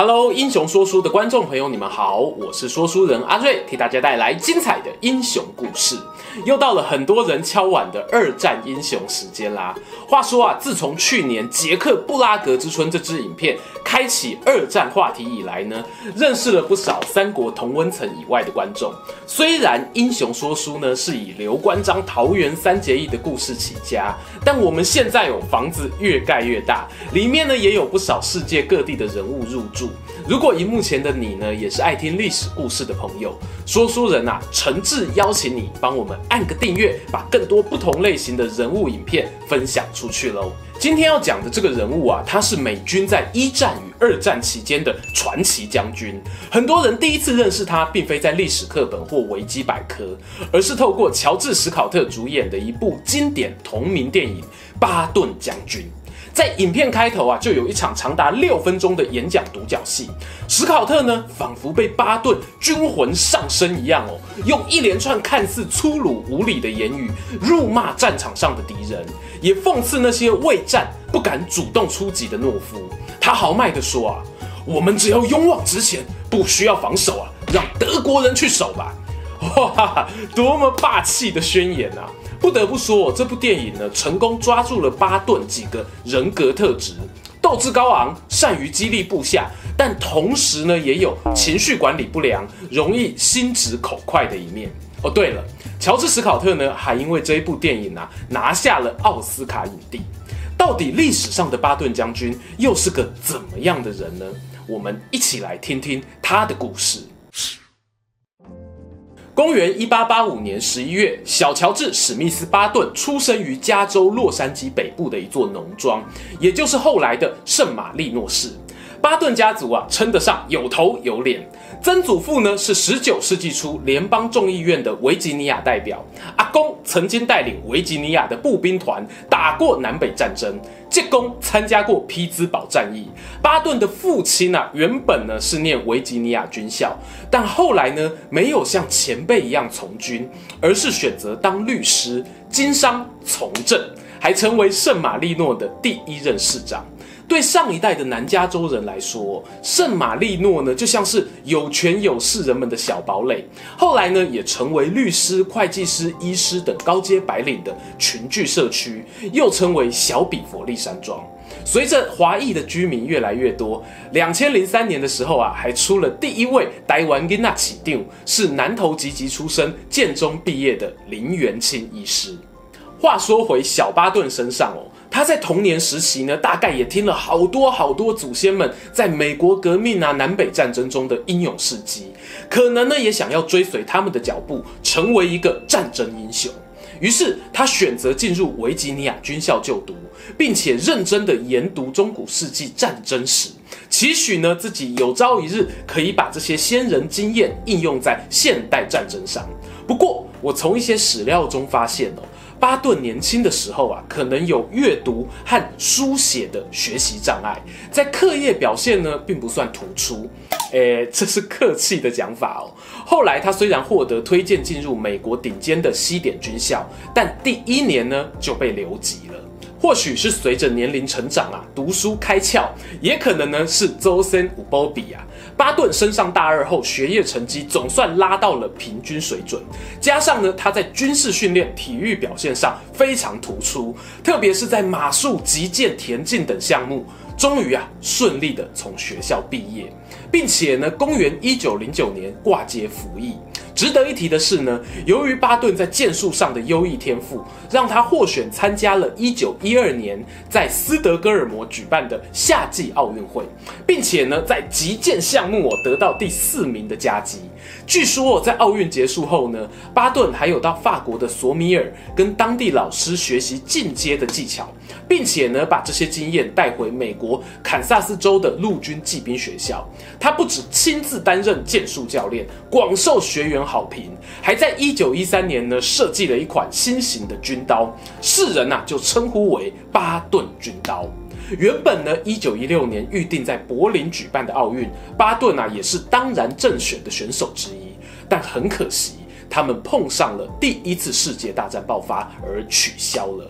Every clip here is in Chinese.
Hello，英雄说书的观众朋友，你们好，我是说书人阿瑞，替大家带来精彩的英雄故事。又到了很多人敲碗的二战英雄时间啦。话说啊，自从去年杰克布拉格之春这支影片开启二战话题以来呢，认识了不少三国同温层以外的观众。虽然英雄说书呢是以刘关张桃园三结义的故事起家，但我们现在有房子越盖越大，里面呢也有不少世界各地的人物入住。如果荧幕前的你呢也是爱听历史故事的朋友，说书人啊诚挚邀请你帮我们。按个订阅，把更多不同类型的人物影片分享出去喽。今天要讲的这个人物啊，他是美军在一战与二战期间的传奇将军。很多人第一次认识他，并非在历史课本或维基百科，而是透过乔治·史考特主演的一部经典同名电影《巴顿将军》。在影片开头啊，就有一场长达六分钟的演讲独角戏。史考特呢，仿佛被巴顿军魂上身一样哦，用一连串看似粗鲁无礼的言语辱骂战场上的敌人，也讽刺那些畏战不敢主动出击的懦夫。他豪迈地说啊：“我们只要勇往直前，不需要防守啊，让德国人去守吧。”哇，多么霸气的宣言啊！不得不说，这部电影呢，成功抓住了巴顿几个人格特质：斗志高昂、善于激励部下，但同时呢，也有情绪管理不良、容易心直口快的一面。哦，对了，乔治·史考特呢，还因为这一部电影啊，拿下了奥斯卡影帝。到底历史上的巴顿将军又是个怎么样的人呢？我们一起来听听他的故事。公元一八八五年十一月，小乔治·史密斯·巴顿出生于加州洛杉矶北部的一座农庄，也就是后来的圣马力诺市。巴顿家族啊，称得上有头有脸。曾祖父呢，是十九世纪初联邦众议院的维吉尼亚代表。阿公曾经带领维吉尼亚的步兵团打过南北战争。介公参加过匹兹堡战役。巴顿的父亲啊，原本呢是念维吉尼亚军校，但后来呢没有像前辈一样从军，而是选择当律师，经商从政，还成为圣马力诺的第一任市长。对上一代的南加州人来说，圣马力诺呢就像是有权有势人们的小堡垒。后来呢，也成为律师、会计师、医师等高阶白领的群聚社区，又称为小比佛利山庄。随着华裔的居民越来越多，两千零三年的时候啊，还出了第一位台湾囡仔市长，是南投籍籍出身、建中毕业的林元清医师。话说回小巴顿身上哦。他在童年时期呢，大概也听了好多好多祖先们在美国革命啊、南北战争中的英勇事迹，可能呢也想要追随他们的脚步，成为一个战争英雄。于是他选择进入维吉尼亚军校就读，并且认真的研读中古世纪战争史，期许呢自己有朝一日可以把这些先人经验应用在现代战争上。不过，我从一些史料中发现哦。巴顿年轻的时候啊，可能有阅读和书写的学习障碍，在课业表现呢，并不算突出。诶，这是客气的讲法哦。后来他虽然获得推荐进入美国顶尖的西点军校，但第一年呢就被留级了。或许是随着年龄成长啊，读书开窍，也可能呢是周身有保庇啊。巴顿升上大二后，学业成绩总算拉到了平均水准，加上呢他在军事训练、体育表现上非常突出，特别是在马术、击剑、田径等项目，终于啊顺利的从学校毕业，并且呢，公元一九零九年挂阶服役。值得一提的是呢，由于巴顿在剑术上的优异天赋，让他获选参加了1912年在斯德哥尔摩举办的夏季奥运会，并且呢，在击剑项目我得到第四名的佳绩。据说在奥运结束后呢，巴顿还有到法国的索米尔跟当地老师学习进阶的技巧，并且呢，把这些经验带回美国堪萨斯州的陆军骑兵学校。他不止亲自担任剑术教练，广受学员好评，还在一九一三年呢设计了一款新型的军刀，世人呐、啊、就称呼为巴顿军刀。原本呢，一九一六年预定在柏林举办的奥运，巴顿啊也是当然正选的选手之一，但很可惜，他们碰上了第一次世界大战爆发而取消了。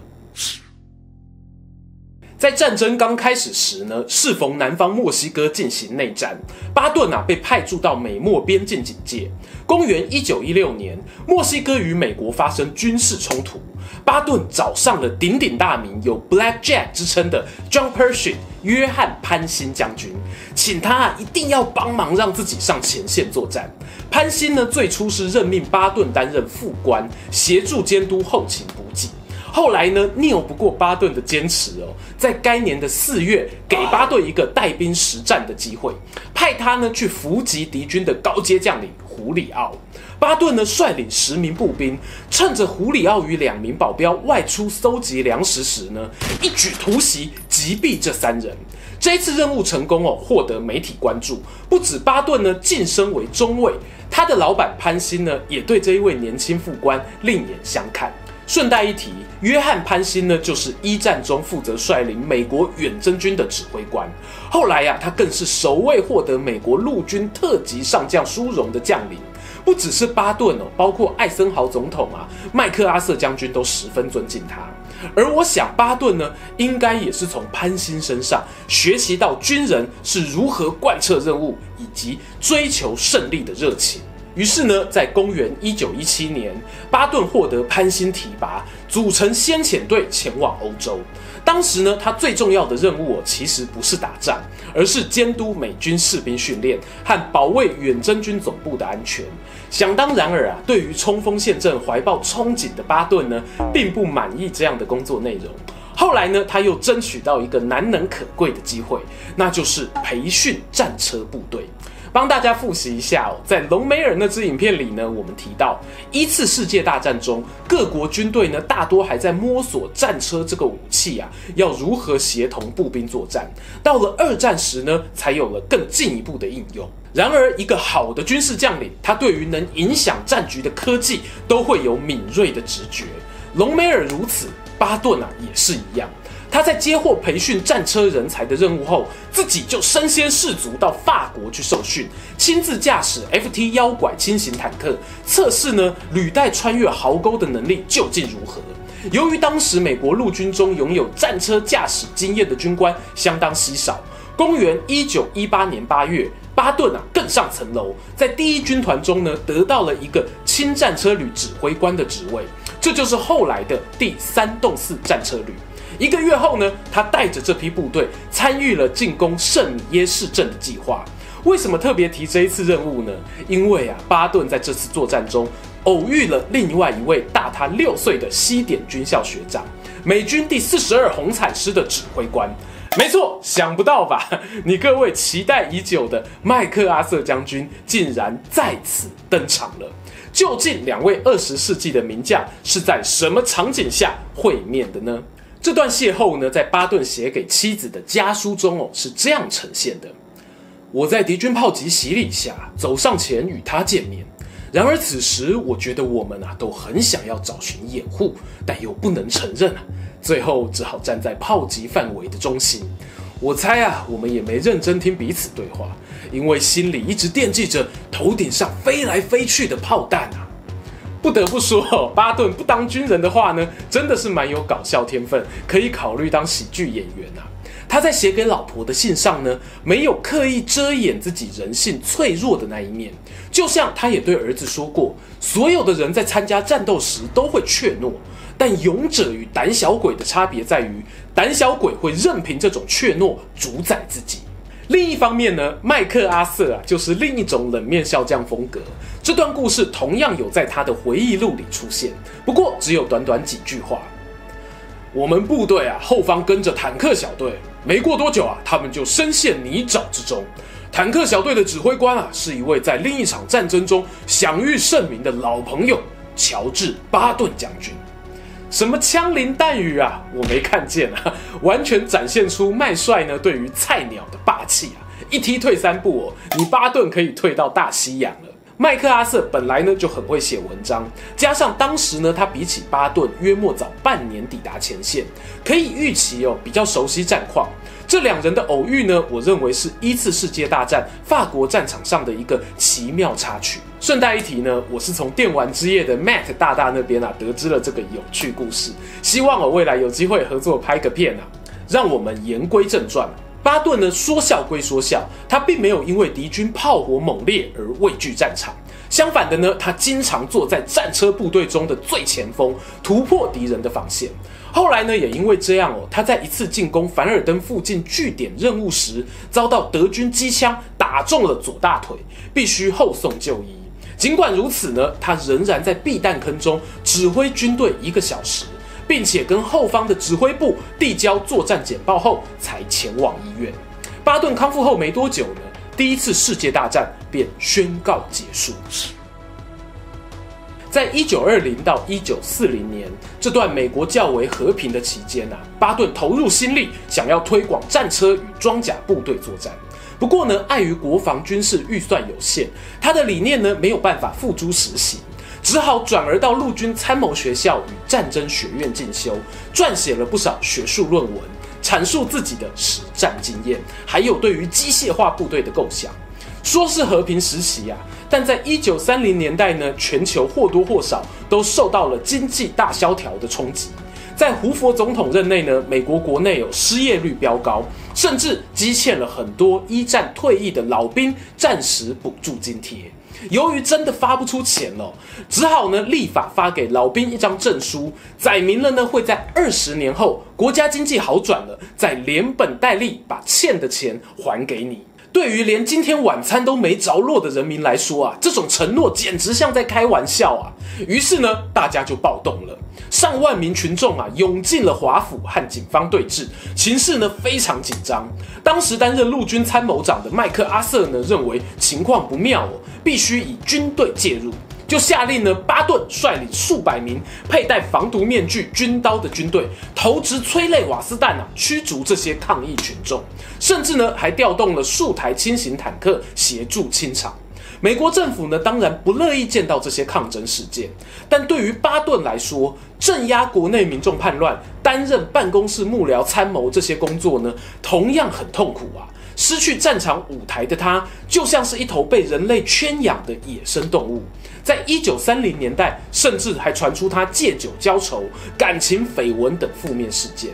在战争刚开始时呢，适逢南方墨西哥进行内战，巴顿啊被派驻到美墨边境警戒。公元一九一六年，墨西哥与美国发生军事冲突，巴顿找上了鼎鼎大名、有 Black Jack 之称的 John Pershing 约翰潘兴将军，请他一定要帮忙让自己上前线作战。潘兴呢最初是任命巴顿担任副官，协助监督后勤补给。后来呢，拗不过巴顿的坚持哦，在该年的四月，给巴顿一个带兵实战的机会，派他呢去伏击敌军的高阶将领胡里奥。巴顿呢率领十名步兵，趁着胡里奥与两名保镖外出搜集粮食时呢，一举突袭，击毙这三人。这一次任务成功哦，获得媒体关注，不止巴顿呢晋升为中尉，他的老板潘辛呢也对这一位年轻副官另眼相看。顺带一提，约翰潘辛呢，就是一战中负责率领美国远征军的指挥官。后来呀、他更是首位获得美国陆军特级上将殊荣的将领。不只是巴顿哦，包括艾森豪总统啊、麦克阿瑟将军都十分尊敬他。而我想，巴顿呢，应该也是从潘辛身上学习到军人是如何贯彻任务以及追求胜利的热情。于是呢，在公元一九一七年，巴顿获得潘兴提拔，组成先遣队前往欧洲。当时呢，他最重要的任务，其实不是打仗，而是监督美军士兵训练和保卫远征军总部的安全。想当然尔啊，对于冲锋陷阵怀抱憧憬的巴顿呢，并不满意这样的工作内容。后来呢，他又争取到一个难能可贵的机会，那就是培训战车部队。帮大家复习一下哦，在隆美尔那支影片里呢，我们提到一次世界大战中，各国军队呢大多还在摸索战车这个武器啊，要如何协同步兵作战。到了二战时呢，才有了更进一步的应用。然而，一个好的军事将领，他对于能影响战局的科技都会有敏锐的直觉。隆美尔如此，巴顿啊也是一样。他在接获培训战车人才的任务后，自己就身先士卒到法国去受训，亲自驾驶 FT 腰拐轻型坦克，测试呢履带穿越壕沟的能力究竟如何。由于当时美国陆军中拥有战车驾驶经验的军官相当稀少，公元一九一八年八月，巴顿啊更上层楼，在第一军团中呢得到了一个轻战车旅指挥官的职位，这就是后来的第三洞四战车旅。一个月后呢，他带着这批部队参与了进攻圣米耶市镇的计划。为什么特别提这一次任务呢？因为啊，巴顿在这次作战中偶遇了另外一位大他六岁的西点军校学长，美军第四十二红彩师的指挥官。没错，想不到吧？你各位期待已久的麦克阿瑟将军竟然在此登场了。究竟两位二十世纪的名将是在什么场景下会面的呢？这段邂逅呢，在巴顿写给妻子的家书中哦，是这样呈现的：我在敌军炮击洗礼下走上前与他见面，然而此时我觉得我们啊都很想要找寻掩护，但又不能承认啊，最后只好站在炮击范围的中心。我猜啊，我们也没认真听彼此对话，因为心里一直惦记着头顶上飞来飞去的炮弹啊。不得不说，巴顿不当军人的话呢，真的是蛮有搞笑天分，可以考虑当喜剧演员啊。他在写给老婆的信上呢，没有刻意遮掩自己人性脆弱的那一面，就像他也对儿子说过，所有的人在参加战斗时都会怯懦，但勇者与胆小鬼的差别在于，胆小鬼会任凭这种怯懦主宰自己。另一方面呢，麦克阿瑟啊，就是另一种冷面笑匠风格。这段故事同样有在他的回忆录里出现，不过只有短短几句话。我们部队啊，后方跟着坦克小队，没过多久啊，他们就深陷泥沼之中。坦克小队的指挥官啊，是一位在另一场战争中享誉盛名的老朋友——乔治·巴顿将军。什么枪林弹雨啊，我没看见啊，完全展现出麦帅呢对于菜鸟的霸气啊！一踢退三步哦，你巴顿可以退到大西洋了。麦克阿瑟本来呢就很会写文章，加上当时呢他比起巴顿约莫早半年抵达前线，可以预期哦比较熟悉战况。这两人的偶遇呢，我认为是一次世界大战法国战场上的一个奇妙插曲。顺带一提呢，我是从电玩之夜的 Matt 大大那边啊得知了这个有趣故事，希望我未来有机会合作拍个片啊。让我们言归正传，巴顿呢说笑归说笑，他并没有因为敌军炮火猛烈而畏惧战场，相反的呢，他经常坐在战车部队中的最前锋，突破敌人的防线。后来呢，也因为这样哦，他在一次进攻凡尔登附近据点任务时，遭到德军机枪打中了左大腿，必须后送就医。尽管如此呢，他仍然在避弹坑中指挥军队一个小时，并且跟后方的指挥部递交作战简报后，才前往医院。巴顿康复后没多久呢，第一次世界大战便宣告结束。在一九二零到一九四零年这段美国较为和平的期间啊，巴顿投入心力，想要推广战车与装甲部队作战。不过呢，碍于国防军事预算有限，他的理念呢没有办法付诸实行，只好转而到陆军参谋学校与战争学院进修，撰写了不少学术论文，阐述自己的实战经验，还有对于机械化部队的构想。说是和平时期啊，但在一九三零年代呢，全球或多或少都受到了经济大萧条的冲击。在胡佛总统任内呢，美国国内有失业率飙高，甚至积欠了很多一战退役的老兵战时补助津贴。由于真的发不出钱了，只好呢立法发给老兵一张证书，载明了呢会在二十年后国家经济好转了，再连本带利把欠的钱还给你。对于连今天晚餐都没着落的人民来说啊，这种承诺简直像在开玩笑啊！于是呢，大家就暴动了，上万名群众啊涌进了华府和警方对峙，情势呢非常紧张。当时担任陆军参谋长的麦克阿瑟呢认为情况不妙哦，必须以军队介入。就下令呢，巴顿率领数百名佩戴防毒面具、军刀的军队，投掷催泪瓦斯弹啊，驱逐这些抗议群众，甚至呢，还调动了数台轻型坦克协助清场。美国政府呢，当然不乐意见到这些抗争事件，但对于巴顿来说，镇压国内民众叛乱、担任办公室幕僚参谋这些工作呢，同样很痛苦啊。失去战场舞台的他，就像是一头被人类圈养的野生动物。在一九三零年代，甚至还传出他借酒浇愁、感情绯闻等负面事件。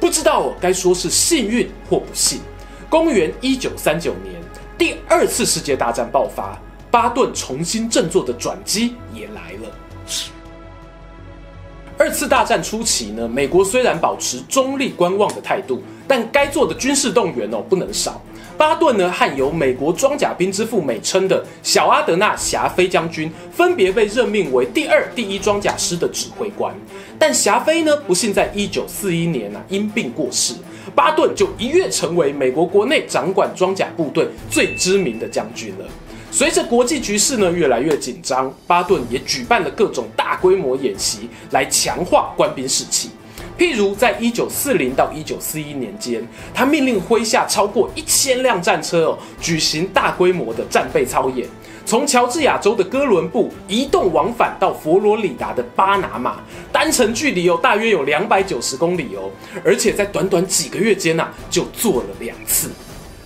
不知道该说是幸运或不幸。公元一九三九年，第二次世界大战爆发，巴顿重新振作的转机也来。二次大战初期呢，美国虽然保持中立观望的态度。但该做的军事动员哦不能少。巴顿呢和有美国装甲兵之父美称的小阿德纳霞飞将军分别被任命为第二、第一装甲师的指挥官。但霞飞呢不幸在一九四一年啊因病过世，巴顿就一跃成为美国国内掌管装甲部队最知名的将军了。随着国际局势呢越来越紧张，巴顿也举办了各种大规模演习来强化官兵士气。譬如，在一九四零到一九四一年间，他命令麾下超过一千辆战车哦，举行大规模的战备操演，从乔治亚州的哥伦布移动往返到佛罗里达的巴拿马，单程距离哦大约有两百九十公里哦，而且在短短几个月间呐、啊，就做了两次。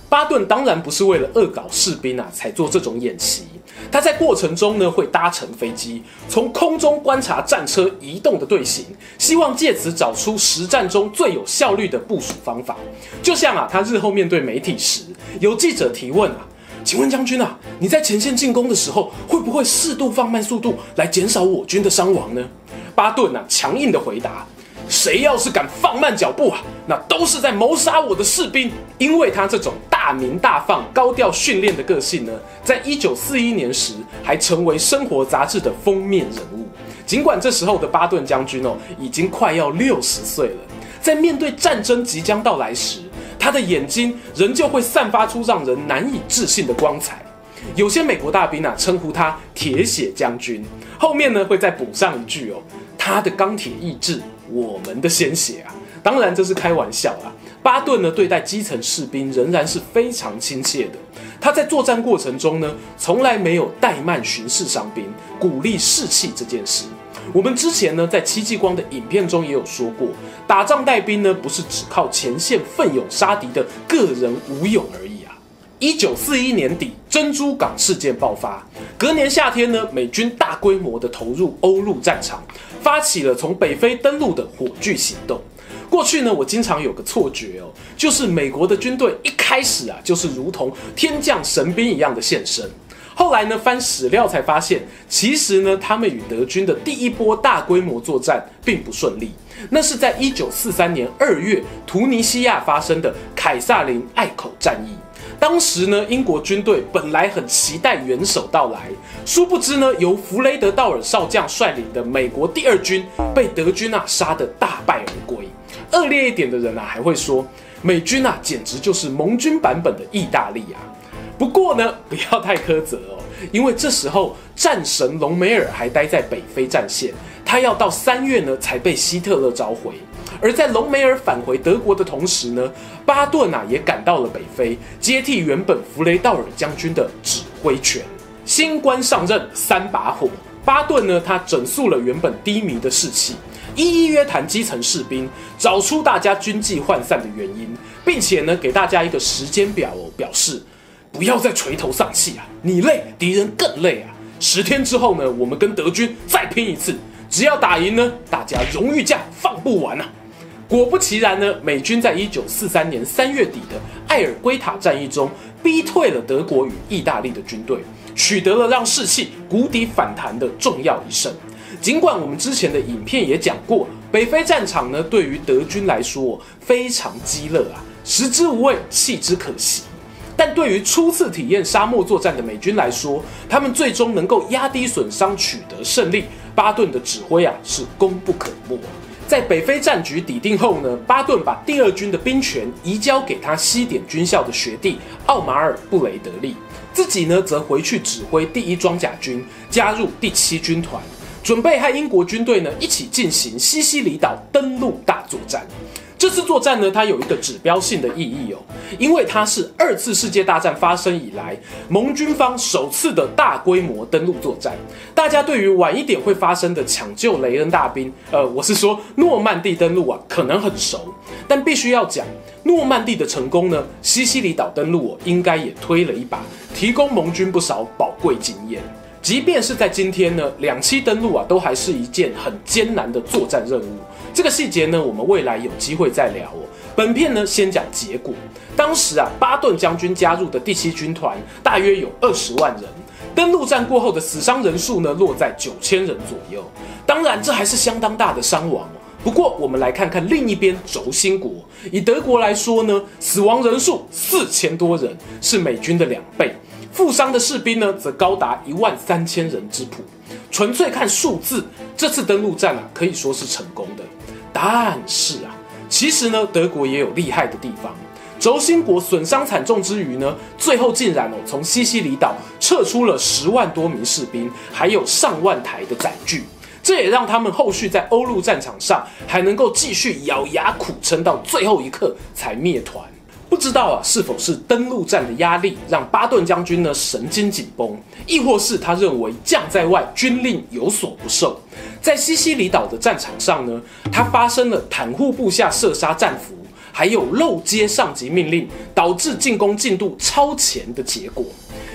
巴顿当然不是为了恶搞士兵啊才做这种演习。他在过程中呢，会搭乘飞机，从空中观察战车移动的队形，希望借此找出实战中最有效率的部署方法。就像啊，他日后面对媒体时，有记者提问啊，请问将军啊，你在前线进攻的时候，会不会适度放慢速度来减少我军的伤亡呢？巴顿啊，强硬的回答。谁要是敢放慢脚步啊，那都是在谋杀我的士兵。因为他这种大鸣大放、高调训练的个性呢，在一九四一年时还成为生活杂志的封面人物。尽管这时候的巴顿将军哦，已经快要六十岁了，在面对战争即将到来时，他的眼睛仍旧会散发出让人难以置信的光彩。有些美国大兵啊，称呼他“铁血将军”，后面呢会再补上一句哦，他的钢铁意志。我们的鲜血啊，当然这是开玩笑啦。巴顿呢对待基层士兵仍然是非常亲切的。他在作战过程中呢，从来没有怠慢巡视伤兵、鼓励士气这件事。我们之前呢在戚继光的影片中也有说过，打仗带兵呢不是只靠前线奋勇杀敌的个人武勇而已啊。一九四一年底，珍珠港事件爆发，隔年夏天呢，美军大规模的投入欧陆战场，发起了从北非登陆的火炬行动。过去呢，我经常有个错觉哦，就是美国的军队一开始啊，就是如同天降神兵一样的现身。后来呢，翻史料才发现，其实呢，他们与德军的第一波大规模作战并不顺利。那是在一九四三年二月，突尼西亚发生的凯撒林隘口战役。当时呢，英国军队本来很期待元首到来，殊不知呢，由弗雷德道尔少将率领的美国第二军被德军啊杀得大败而归。恶劣一点的人啊，还会说美军啊，简直就是盟军版本的意大利啊。不过呢，不要太苛责哦，因为这时候战神隆美尔还待在北非战线，他要到三月呢才被希特勒召回。而在隆美尔返回德国的同时呢，巴顿啊也赶到了北非，接替原本弗雷道尔将军的指挥权。新官上任三把火，巴顿呢他整肃了原本低迷的士气。一一约谈基层士兵，找出大家军纪涣散的原因，并且呢，给大家一个时间表哦，表示不要再垂头丧气啊！你累，敌人更累啊！十天之后呢，我们跟德军再拼一次，只要打赢呢，大家荣誉假放不完啊！果不其然呢，美军在一九四三年三月底的艾尔圭塔战役中，逼退了德国与意大利的军队，取得了让士气谷底反弹的重要一胜。尽管我们之前的影片也讲过，北非战场呢，对于德军来说非常激烈啊，食之无味，弃之可惜。但对于初次体验沙漠作战的美军来说，他们最终能够压低损伤，取得胜利，巴顿的指挥啊是功不可没。在北非战局底定后呢，巴顿把第二军的兵权移交给他西点军校的学弟奥马尔·布雷德利，自己呢则回去指挥第一装甲军，加入第七军团。准备和英国军队呢一起进行西西里岛登陆大作战。这次作战呢，它有一个指标性的意义哦，因为它是二次世界大战发生以来盟军方首次的大规模登陆作战。大家对于晚一点会发生的抢救雷恩大兵，呃，我是说诺曼底登陆啊，可能很熟，但必须要讲诺曼底的成功呢，西西里岛登陆哦，应该也推了一把，提供盟军不少宝贵经验。即便是在今天呢，两栖登陆啊，都还是一件很艰难的作战任务。这个细节呢，我们未来有机会再聊哦。本片呢，先讲结果。当时啊，巴顿将军加入的第七军团大约有二十万人。登陆战过后的死伤人数呢，落在九千人左右。当然，这还是相当大的伤亡。不过，我们来看看另一边轴心国，以德国来说呢，死亡人数四千多人，是美军的两倍。负伤的士兵呢，则高达一万三千人之谱。纯粹看数字，这次登陆战啊，可以说是成功的。但是啊，其实呢，德国也有厉害的地方。轴心国损伤惨重之余呢，最后竟然哦，从西西里岛撤出了十万多名士兵，还有上万台的载具。这也让他们后续在欧陆战场上还能够继续咬牙苦撑到最后一刻才灭团。不知道啊，是否是登陆战的压力让巴顿将军呢神经紧绷，亦或是他认为将在外，军令有所不受？在西西里岛的战场上呢，他发生了袒护部下射杀战俘，还有漏接上级命令，导致进攻进度超前的结果。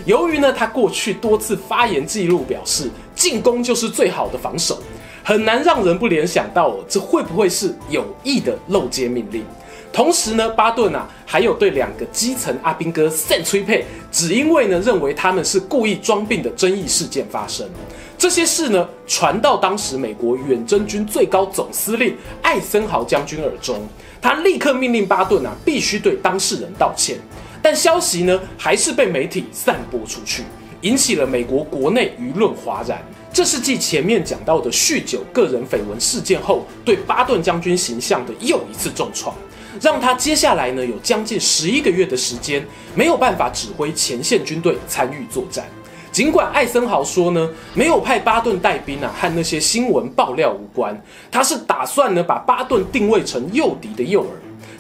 由于呢，他过去多次发言记录表示，进攻就是最好的防守，很难让人不联想到，这会不会是有意的漏接命令？同时呢，巴顿啊，还有对两个基层阿兵哥扇催配，只因为呢认为他们是故意装病的争议事件发生。这些事呢传到当时美国远征军最高总司令艾森豪将军耳中，他立刻命令巴顿啊必须对当事人道歉。但消息呢还是被媒体散播出去，引起了美国国内舆论哗然。这是继前面讲到的酗酒个人绯闻事件后，对巴顿将军形象的又一次重创。让他接下来呢有将近十一个月的时间没有办法指挥前线军队参与作战。尽管艾森豪说呢没有派巴顿带兵啊和那些新闻爆料无关，他是打算呢把巴顿定位成诱敌的诱饵。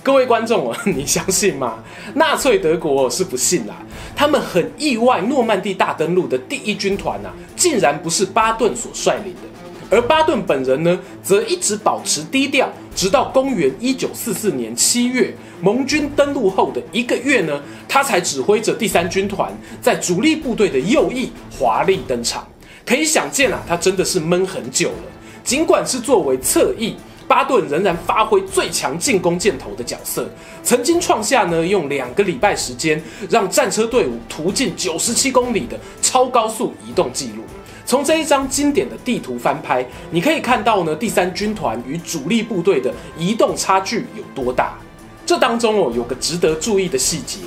各位观众啊，你相信吗？纳粹德国是不信啦，他们很意外，诺曼底大登陆的第一军团啊，竟然不是巴顿所率领的。而巴顿本人呢，则一直保持低调，直到公元一九四四年七月，盟军登陆后的一个月呢，他才指挥着第三军团在主力部队的右翼华丽登场。可以想见啊，他真的是闷很久了。尽管是作为侧翼，巴顿仍然发挥最强进攻箭头的角色，曾经创下呢用两个礼拜时间让战车队伍途径九十七公里的超高速移动记录。从这一张经典的地图翻拍，你可以看到呢，第三军团与主力部队的移动差距有多大。这当中哦，有个值得注意的细节。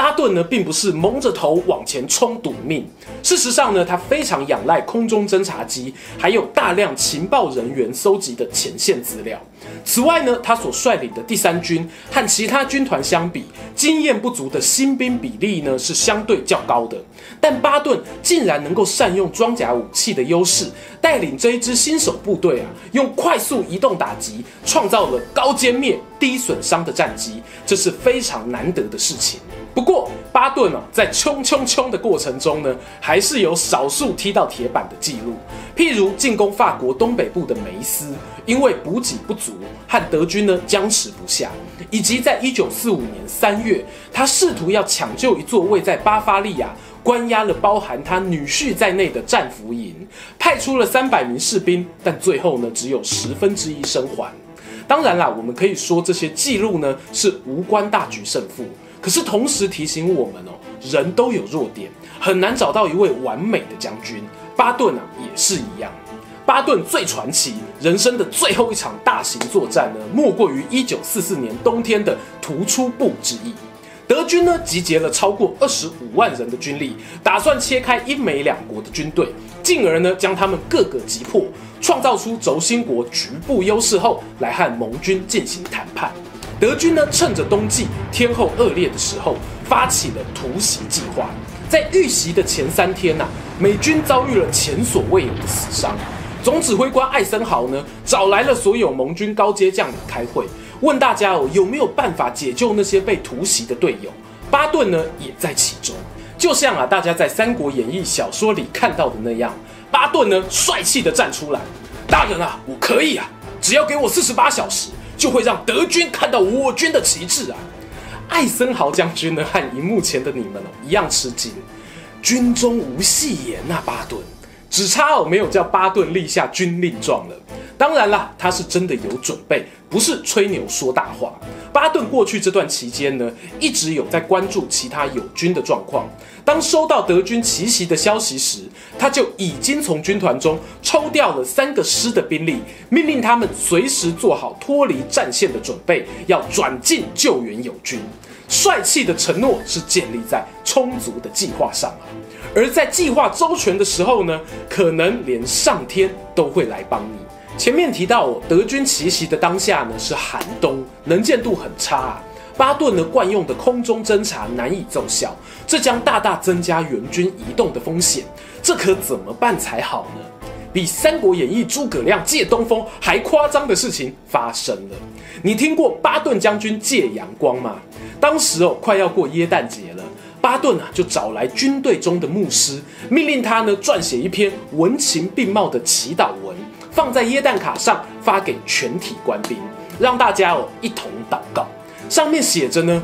巴顿呢，并不是蒙着头往前冲赌命。事实上呢，他非常仰赖空中侦察机，还有大量情报人员搜集的前线资料。此外呢，他所率领的第三军和其他军团相比，经验不足的新兵比例呢是相对较高的。但巴顿竟然能够善用装甲武器的优势，带领这一支新手部队啊，用快速移动打击，创造了高歼灭、低损伤的战绩，这是非常难得的事情。不过，巴顿啊，在冲冲冲的过程中呢，还是有少数踢到铁板的记录。譬如进攻法国东北部的梅斯，因为补给不足，和德军呢僵持不下；以及在一九四五年三月，他试图要抢救一座位在巴伐利亚、关押了包含他女婿在内的战俘营，派出了三百名士兵，但最后呢，只有十分之一生还。当然啦，我们可以说这些记录呢是无关大局胜负。可是同时提醒我们哦，人都有弱点，很难找到一位完美的将军。巴顿啊也是一样。巴顿最传奇人生的最后一场大型作战呢，莫过于一九四四年冬天的突出部之役。德军呢集结了超过二十五万人的军力，打算切开英美两国的军队，进而呢将他们各个击破，创造出轴心国局部优势后，来和盟军进行谈判。德军呢，趁着冬季天候恶劣的时候，发起了突袭计划。在遇袭的前三天呐、啊，美军遭遇了前所未有的死伤。总指挥官艾森豪呢，找来了所有盟军高阶将领开会，问大家哦，有没有办法解救那些被突袭的队友？巴顿呢，也在其中。就像啊，大家在《三国演义》小说里看到的那样，巴顿呢，帅气地站出来：“大人啊，我可以啊，只要给我四十八小时。”就会让德军看到我军的旗帜啊！艾森豪将军呢，和荧幕前的你们哦一样吃惊。军中无戏言呐，巴顿，只差哦没有叫巴顿立下军令状了。当然啦，他是真的有准备，不是吹牛说大话。巴顿过去这段期间呢，一直有在关注其他友军的状况。当收到德军奇袭的消息时，他就已经从军团中抽调了三个师的兵力，命令他们随时做好脱离战线的准备，要转进救援友军。帅气的承诺是建立在充足的计划上啊。而在计划周全的时候呢，可能连上天都会来帮你。前面提到，德军奇袭的当下呢是寒冬，能见度很差啊。巴顿呢惯用的空中侦察难以奏效，这将大大增加援军移动的风险。这可怎么办才好呢？比《三国演义》诸葛亮借东风还夸张的事情发生了。你听过巴顿将军借阳光吗？当时哦快要过耶诞节了，巴顿啊就找来军队中的牧师，命令他呢撰写一篇文情并茂的祈祷文。放在耶诞卡上发给全体官兵，让大家哦一同祷告。上面写着呢：“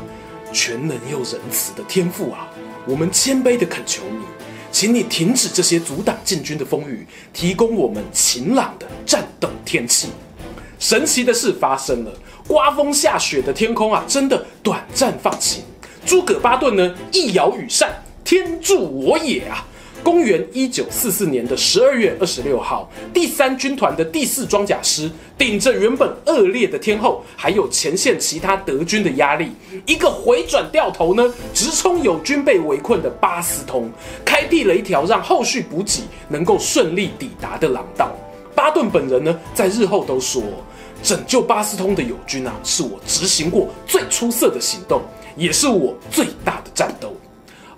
全能又仁慈的天父啊，我们谦卑的恳求你，请你停止这些阻挡进军的风雨，提供我们晴朗的战斗天气。”神奇的事发生了，刮风下雪的天空啊，真的短暂放晴。诸葛巴顿呢，一摇羽扇，天助我也啊！公元一九四四年的十二月二十六号，第三军团的第四装甲师顶着原本恶劣的天候，还有前线其他德军的压力，一个回转掉头呢，直冲友军被围困的巴斯通，开辟了一条让后续补给能够顺利抵达的廊道。巴顿本人呢，在日后都说，拯救巴斯通的友军啊，是我执行过最出色的行动，也是我最大的战斗。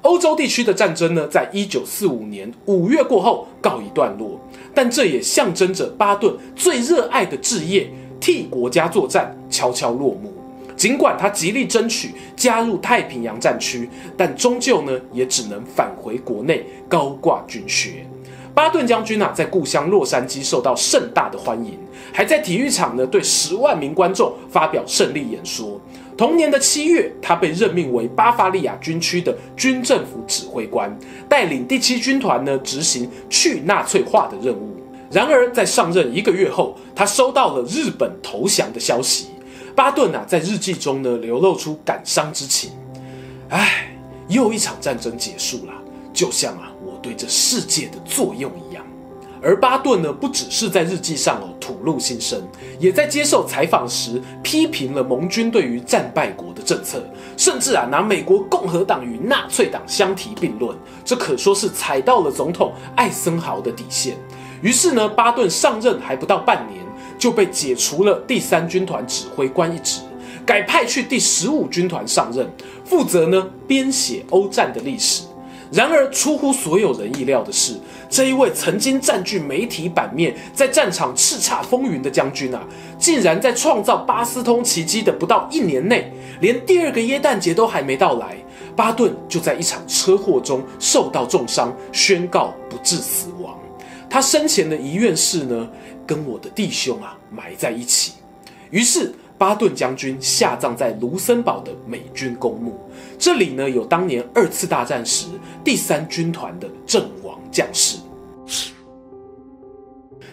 欧洲地区的战争呢，在一九四五年五月过后告一段落，但这也象征着巴顿最热爱的志业——替国家作战悄悄落幕。尽管他极力争取加入太平洋战区，但终究呢也只能返回国内高挂军靴。巴顿将军啊，在故乡洛杉矶受到盛大的欢迎，还在体育场呢对十万名观众发表胜利演说。同年的七月，他被任命为巴伐利亚军区的军政府指挥官，带领第七军团呢执行去纳粹化的任务。然而，在上任一个月后，他收到了日本投降的消息。巴顿啊，在日记中呢流露出感伤之情。唉，又一场战争结束了，就像啊我。对这世界的作用一样，而巴顿呢，不只是在日记上哦吐露心声，也在接受采访时批评了盟军对于战败国的政策，甚至啊拿美国共和党与纳粹党相提并论，这可说是踩到了总统艾森豪的底线。于是呢，巴顿上任还不到半年，就被解除了第三军团指挥官一职，改派去第十五军团上任，负责呢编写欧战的历史。然而，出乎所有人意料的是，这一位曾经占据媒体版面、在战场叱咤风云的将军啊，竟然在创造巴斯通奇迹的不到一年内，连第二个耶诞节都还没到来，巴顿就在一场车祸中受到重伤，宣告不治死亡。他生前的遗愿是呢，跟我的弟兄啊埋在一起。于是。巴顿将军下葬在卢森堡的美军公墓，这里呢有当年二次大战时第三军团的阵亡将士。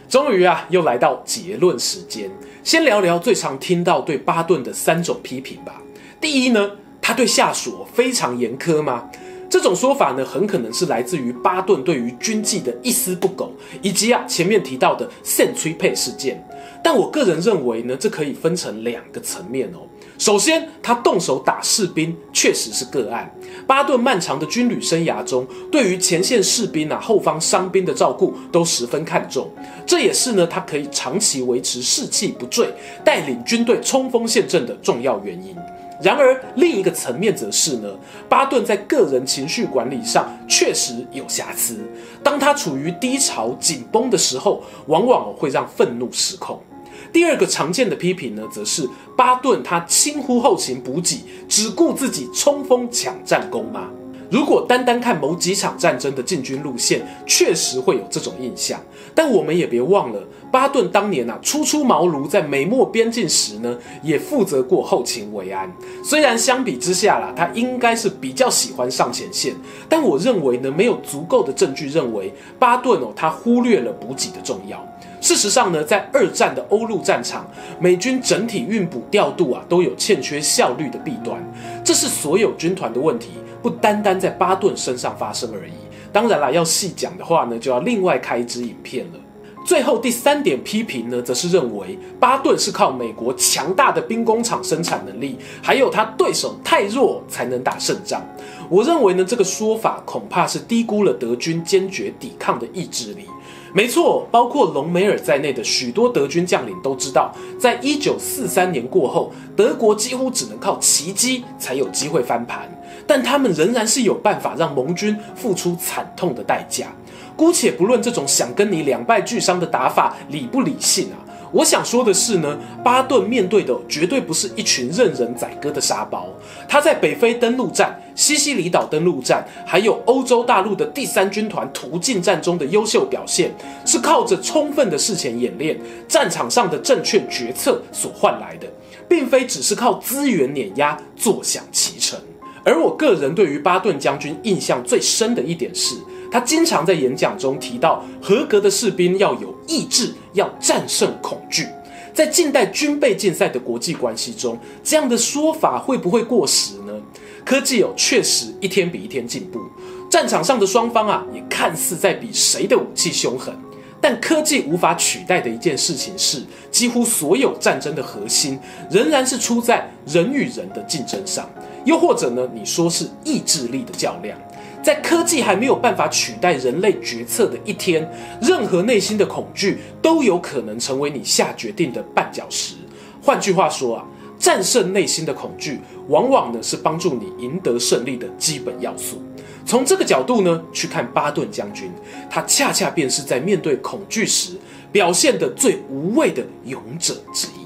终于啊，又来到结论时间，先聊聊最常听到对巴顿的三种批评吧。第一呢，他对下属非常严苛吗？这种说法呢，很可能是来自于巴顿对于军纪的一丝不苟，以及啊前面提到的圣崔佩事件。但我个人认为呢，这可以分成两个层面哦。首先，他动手打士兵确实是个案。巴顿漫长的军旅生涯中，对于前线士兵啊、后方伤兵的照顾都十分看重，这也是呢他可以长期维持士气不坠、带领军队冲锋陷阵的重要原因。然而，另一个层面则是呢，巴顿在个人情绪管理上确实有瑕疵。当他处于低潮紧绷的时候，往往会让愤怒失控。第二个常见的批评呢，则是巴顿他轻忽后勤补给，只顾自己冲锋抢战功吗？如果单单看某几场战争的进军路线，确实会有这种印象。但我们也别忘了，巴顿当年啊初出茅庐，在美墨边境时呢，也负责过后勤维安。虽然相比之下啦，他应该是比较喜欢上前线，但我认为呢，没有足够的证据认为巴顿哦，他忽略了补给的重要。事实上呢，在二战的欧陆战场，美军整体运补调度啊，都有欠缺效率的弊端，这是所有军团的问题，不单单在巴顿身上发生而已。当然啦，要细讲的话呢，就要另外开一支影片了。最后第三点批评呢，则是认为巴顿是靠美国强大的兵工厂生产能力，还有他对手太弱才能打胜仗。我认为呢，这个说法恐怕是低估了德军坚决抵抗的意志力。没错，包括隆美尔在内的许多德军将领都知道，在一九四三年过后，德国几乎只能靠奇迹才有机会翻盘，但他们仍然是有办法让盟军付出惨痛的代价。姑且不论这种想跟你两败俱伤的打法理不理性啊。我想说的是呢，巴顿面对的绝对不是一群任人宰割的沙包。他在北非登陆战、西西里岛登陆战，还有欧洲大陆的第三军团突进战中的优秀表现，是靠着充分的事前演练、战场上的正确决策所换来的，并非只是靠资源碾压坐享其成。而我个人对于巴顿将军印象最深的一点是，他经常在演讲中提到，合格的士兵要有意志，要战胜恐惧。在近代军备竞赛的国际关系中，这样的说法会不会过时呢？科技哦，确实一天比一天进步。战场上的双方啊，也看似在比谁的武器凶狠。但科技无法取代的一件事情是，几乎所有战争的核心仍然是出在人与人的竞争上，又或者呢，你说是意志力的较量。在科技还没有办法取代人类决策的一天，任何内心的恐惧都有可能成为你下决定的绊脚石。换句话说啊，战胜内心的恐惧，往往呢是帮助你赢得胜利的基本要素。从这个角度呢去看巴顿将军，他恰恰便是在面对恐惧时表现的最无畏的勇者之一。